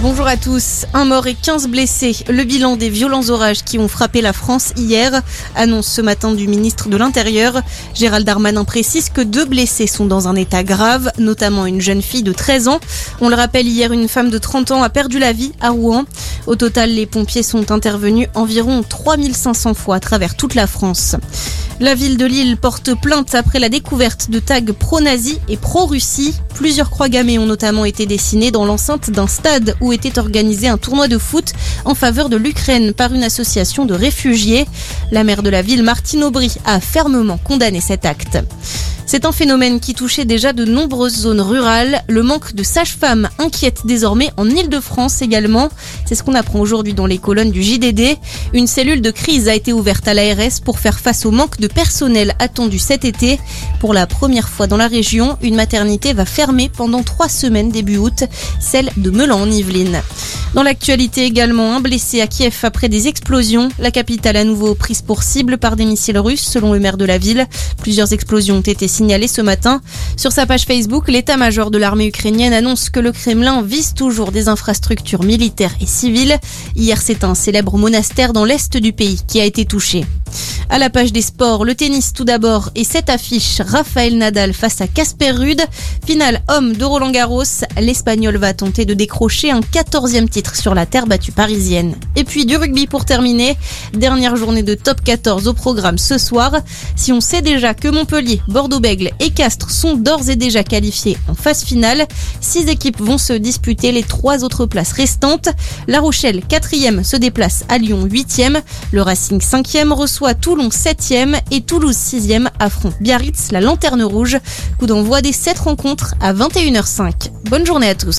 Bonjour à tous. Un mort et 15 blessés. Le bilan des violents orages qui ont frappé la France hier annonce ce matin du ministre de l'Intérieur. Gérald Darmanin précise que deux blessés sont dans un état grave, notamment une jeune fille de 13 ans. On le rappelle, hier, une femme de 30 ans a perdu la vie à Rouen. Au total, les pompiers sont intervenus environ 3500 fois à travers toute la France. La ville de Lille porte plainte après la découverte de tags pro-nazis et pro-Russie. Plusieurs croix gammées ont notamment été dessinées dans l'enceinte d'un stade où était organisé un tournoi de foot en faveur de l'Ukraine par une association de réfugiés. La maire de la ville, Martine Aubry, a fermement condamné cet acte. C'est un phénomène qui touchait déjà de nombreuses zones rurales. Le manque de sages-femmes inquiète désormais en Ile-de-France également. C'est ce qu'on apprend aujourd'hui dans les colonnes du JDD. Une cellule de crise a été ouverte à l'ARS pour faire face au manque de personnel attendu cet été. Pour la première fois dans la région, une maternité va fermer pendant trois semaines début août, celle de Melan en Yvelines. Dans l'actualité également, un blessé à Kiev après des explosions. La capitale à nouveau prise pour cible par des missiles russes selon le maire de la ville. Plusieurs explosions ont été signalées ce matin. Sur sa page Facebook, l'état-major de l'armée ukrainienne annonce que le Kremlin vise toujours des infrastructures militaires et civiles. Hier, c'est un célèbre monastère dans l'est du pays qui a été touché. À la page des sports, le tennis tout d'abord et cette affiche Raphaël Nadal face à Casper Rude. Finale homme de Roland Garros, l'Espagnol va tenter de décrocher un 14e titre sur la terre battue parisienne. Et puis du rugby pour terminer, dernière journée de top 14 au programme ce soir. Si on sait déjà que Montpellier, Bordeaux-Bègles et Castres sont d'ores et déjà qualifiés en phase finale, six équipes vont se disputer les trois autres places restantes. La Rochelle, 4e, se déplace à Lyon, 8e. Le Racing, 5e, reçoit Toulon 7e et Toulouse 6e affrontent Biarritz, la lanterne rouge. Coup d'envoi des 7 rencontres à 21h05. Bonne journée à tous.